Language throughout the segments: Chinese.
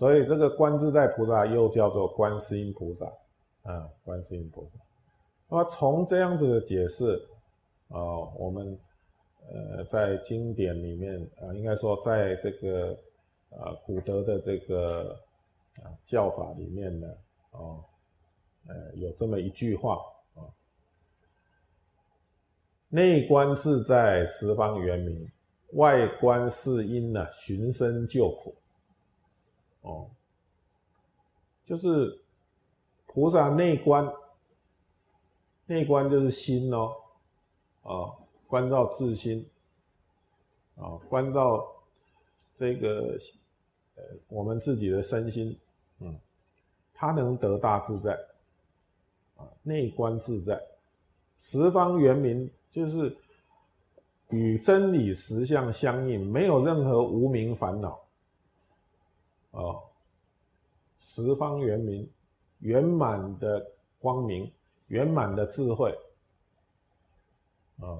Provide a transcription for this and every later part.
所以这个观自在菩萨又叫做观世音菩萨，啊，观世音菩萨。那么从这样子的解释，啊，我们呃在经典里面啊，应该说在这个啊古德的这个啊教法里面呢，哦，呃有这么一句话啊，内观自在十方圆明，外观世音呢寻声救苦。哦，就是菩萨内观，内观就是心哦，啊，关照自心，啊，关照这个呃我们自己的身心，嗯，他能得大自在，啊，内观自在，十方圆明就是与真理实相相应，没有任何无名烦恼。哦，十方圆明，圆满的光明，圆满的智慧，啊，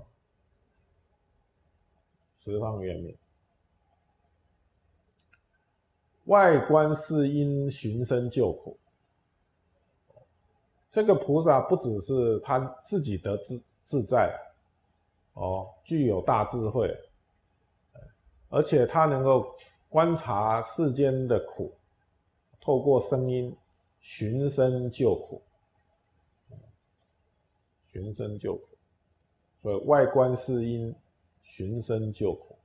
十方圆明，外观世音，寻声救苦。这个菩萨不只是他自己得自自在，哦，具有大智慧，而且他能够。观察世间的苦，透过声音寻声救苦，寻声救苦，所以外观世音，寻声救苦。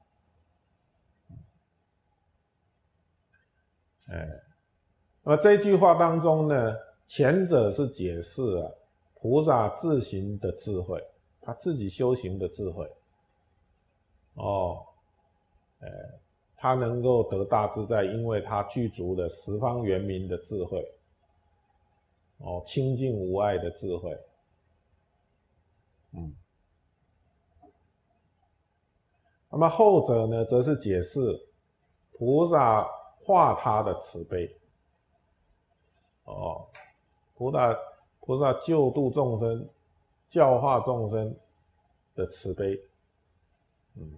哎，那么这句话当中呢，前者是解释了菩萨自行的智慧，他自己修行的智慧。哦，哎。他能够得大自在，因为他具足了十方圆明的智慧，哦，清净无碍的智慧，嗯。那么后者呢，则是解释菩萨化他的慈悲，哦，菩萨菩萨救度众生、教化众生的慈悲，嗯。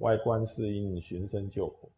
外观适应，寻声救火。